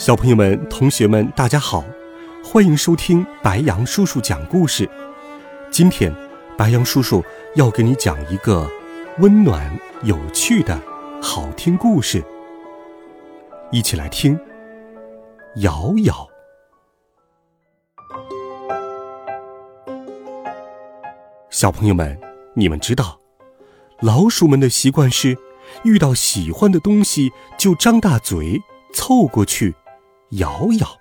小朋友们、同学们，大家好，欢迎收听白羊叔叔讲故事。今天，白羊叔叔要给你讲一个温暖、有趣的好听故事，一起来听。摇摇，小朋友们，你们知道，老鼠们的习惯是，遇到喜欢的东西就张大嘴凑过去。摇摇，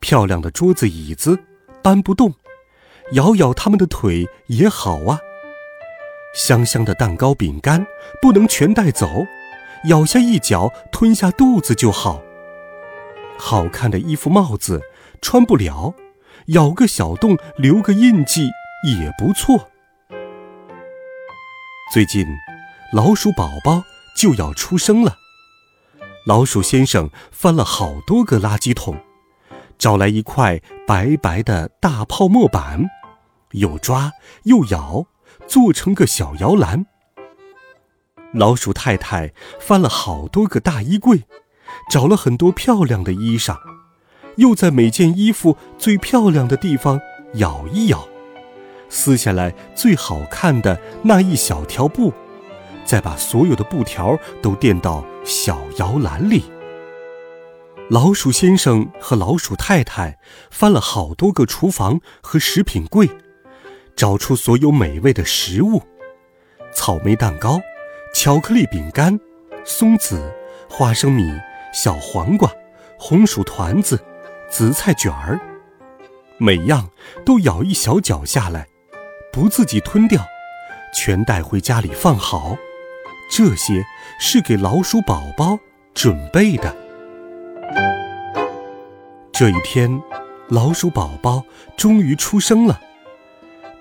漂亮的桌子椅子搬不动，摇摇他们的腿也好啊。香香的蛋糕饼干不能全带走，咬下一角吞下肚子就好。好看的衣服帽子穿不了，咬个小洞留个印记也不错。最近，老鼠宝宝就要出生了。老鼠先生翻了好多个垃圾桶，找来一块白白的大泡沫板，又抓又咬，做成个小摇篮。老鼠太太翻了好多个大衣柜，找了很多漂亮的衣裳，又在每件衣服最漂亮的地方咬一咬，撕下来最好看的那一小条布。再把所有的布条都垫到小摇篮里。老鼠先生和老鼠太太翻了好多个厨房和食品柜，找出所有美味的食物：草莓蛋糕、巧克力饼干、松子、花生米、小黄瓜、红薯团子、紫菜卷儿，每样都咬一小角下来，不自己吞掉，全带回家里放好。这些是给老鼠宝宝准备的。这一天，老鼠宝宝终于出生了，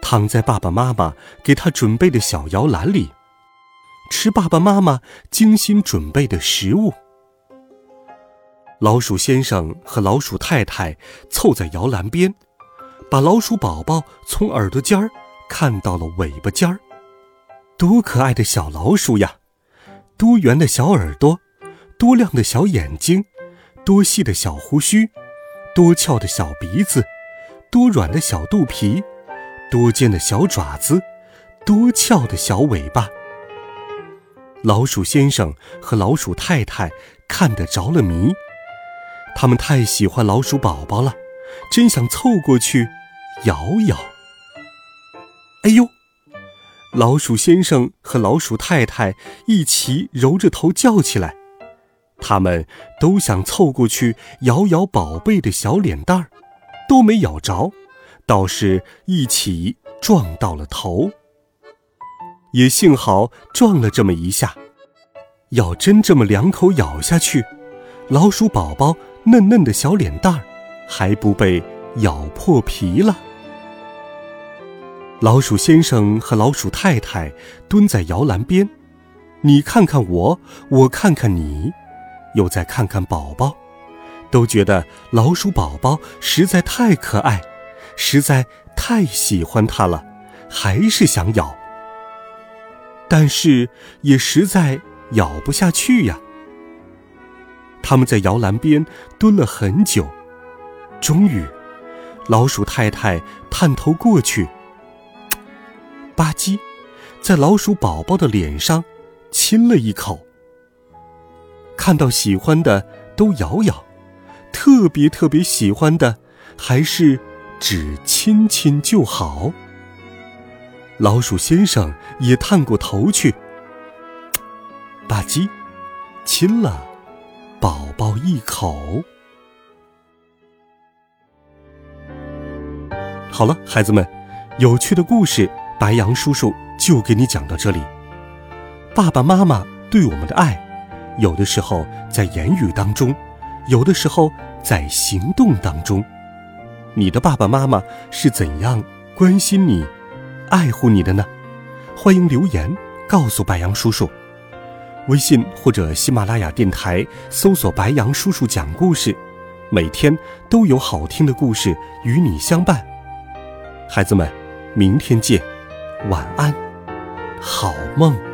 躺在爸爸妈妈给他准备的小摇篮里，吃爸爸妈妈精心准备的食物。老鼠先生和老鼠太太凑在摇篮边，把老鼠宝宝从耳朵尖儿看到了尾巴尖儿。多可爱的小老鼠呀！多圆的小耳朵，多亮的小眼睛，多细的小胡须，多翘的小鼻子，多软的小肚皮，多尖的小爪子，多翘的小尾巴。老鼠先生和老鼠太太看得着了迷，他们太喜欢老鼠宝宝了，真想凑过去摇摇。哎呦！老鼠先生和老鼠太太一起揉着头叫起来，他们都想凑过去咬咬宝贝的小脸蛋儿，都没咬着，倒是一起撞到了头。也幸好撞了这么一下，要真这么两口咬下去，老鼠宝宝嫩嫩的小脸蛋儿还不被咬破皮了。老鼠先生和老鼠太太蹲在摇篮边，你看看我，我看看你，又再看看宝宝，都觉得老鼠宝宝实在太可爱，实在太喜欢它了，还是想咬，但是也实在咬不下去呀。他们在摇篮边蹲了很久，终于，老鼠太太探头过去。吧唧，在老鼠宝宝的脸上亲了一口。看到喜欢的都咬咬，特别特别喜欢的还是只亲亲就好。老鼠先生也探过头去，吧唧，亲了宝宝一口。好了，孩子们，有趣的故事。白羊叔叔就给你讲到这里。爸爸妈妈对我们的爱，有的时候在言语当中，有的时候在行动当中。你的爸爸妈妈是怎样关心你、爱护你的呢？欢迎留言告诉白杨叔叔。微信或者喜马拉雅电台搜索“白杨叔叔讲故事”，每天都有好听的故事与你相伴。孩子们，明天见，晚安，好梦。